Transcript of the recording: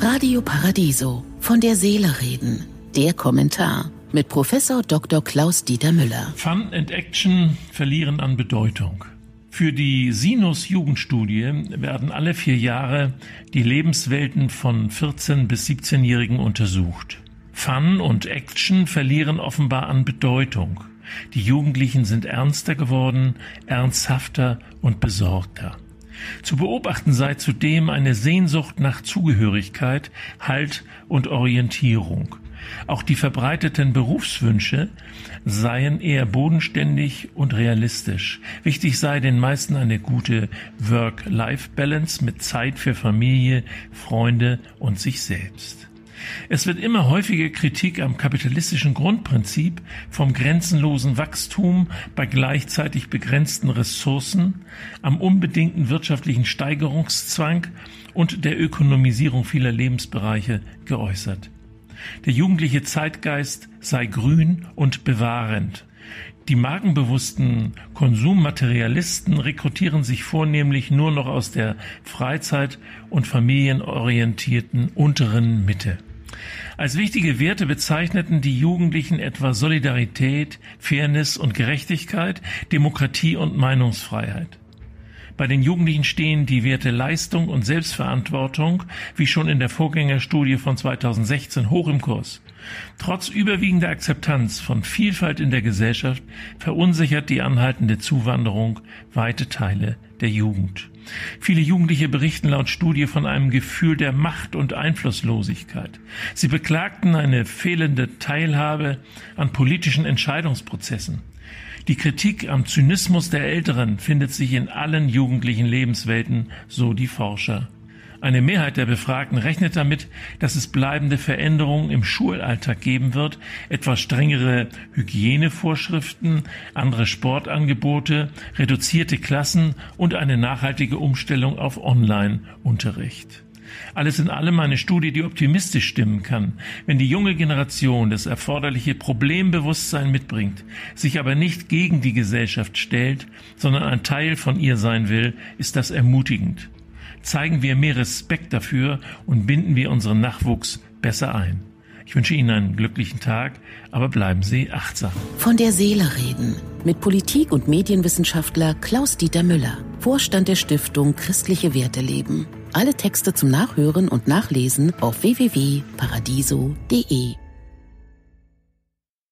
Radio Paradiso von der Seele reden. Der Kommentar mit Professor Dr. Klaus Dieter Müller. Fun and Action verlieren an Bedeutung. Für die Sinus Jugendstudie werden alle vier Jahre die Lebenswelten von 14 bis 17-Jährigen untersucht. Fun und Action verlieren offenbar an Bedeutung. Die Jugendlichen sind ernster geworden, ernsthafter und besorgter. Zu beobachten sei zudem eine Sehnsucht nach Zugehörigkeit, Halt und Orientierung. Auch die verbreiteten Berufswünsche seien eher bodenständig und realistisch. Wichtig sei den meisten eine gute Work-Life-Balance mit Zeit für Familie, Freunde und sich selbst. Es wird immer häufiger Kritik am kapitalistischen Grundprinzip vom grenzenlosen Wachstum bei gleichzeitig begrenzten Ressourcen, am unbedingten wirtschaftlichen Steigerungszwang und der Ökonomisierung vieler Lebensbereiche geäußert. Der jugendliche Zeitgeist sei grün und bewahrend. Die magenbewussten Konsummaterialisten rekrutieren sich vornehmlich nur noch aus der Freizeit- und familienorientierten unteren Mitte. Als wichtige Werte bezeichneten die Jugendlichen etwa Solidarität, Fairness und Gerechtigkeit, Demokratie und Meinungsfreiheit. Bei den Jugendlichen stehen die Werte Leistung und Selbstverantwortung, wie schon in der Vorgängerstudie von 2016, hoch im Kurs. Trotz überwiegender Akzeptanz von Vielfalt in der Gesellschaft verunsichert die anhaltende Zuwanderung weite Teile der Jugend. Viele Jugendliche berichten laut Studie von einem Gefühl der Macht und Einflusslosigkeit. Sie beklagten eine fehlende Teilhabe an politischen Entscheidungsprozessen. Die Kritik am Zynismus der Älteren findet sich in allen jugendlichen Lebenswelten, so die Forscher. Eine Mehrheit der Befragten rechnet damit, dass es bleibende Veränderungen im Schulalltag geben wird, etwa strengere Hygienevorschriften, andere Sportangebote, reduzierte Klassen und eine nachhaltige Umstellung auf Online-Unterricht. Alles in allem eine Studie, die optimistisch stimmen kann. Wenn die junge Generation das erforderliche Problembewusstsein mitbringt, sich aber nicht gegen die Gesellschaft stellt, sondern ein Teil von ihr sein will, ist das ermutigend. Zeigen wir mehr Respekt dafür und binden wir unseren Nachwuchs besser ein. Ich wünsche Ihnen einen glücklichen Tag, aber bleiben Sie achtsam. Von der Seele reden mit Politik- und Medienwissenschaftler Klaus-Dieter Müller, Vorstand der Stiftung Christliche Werte leben. Alle Texte zum Nachhören und Nachlesen auf www.paradiso.de.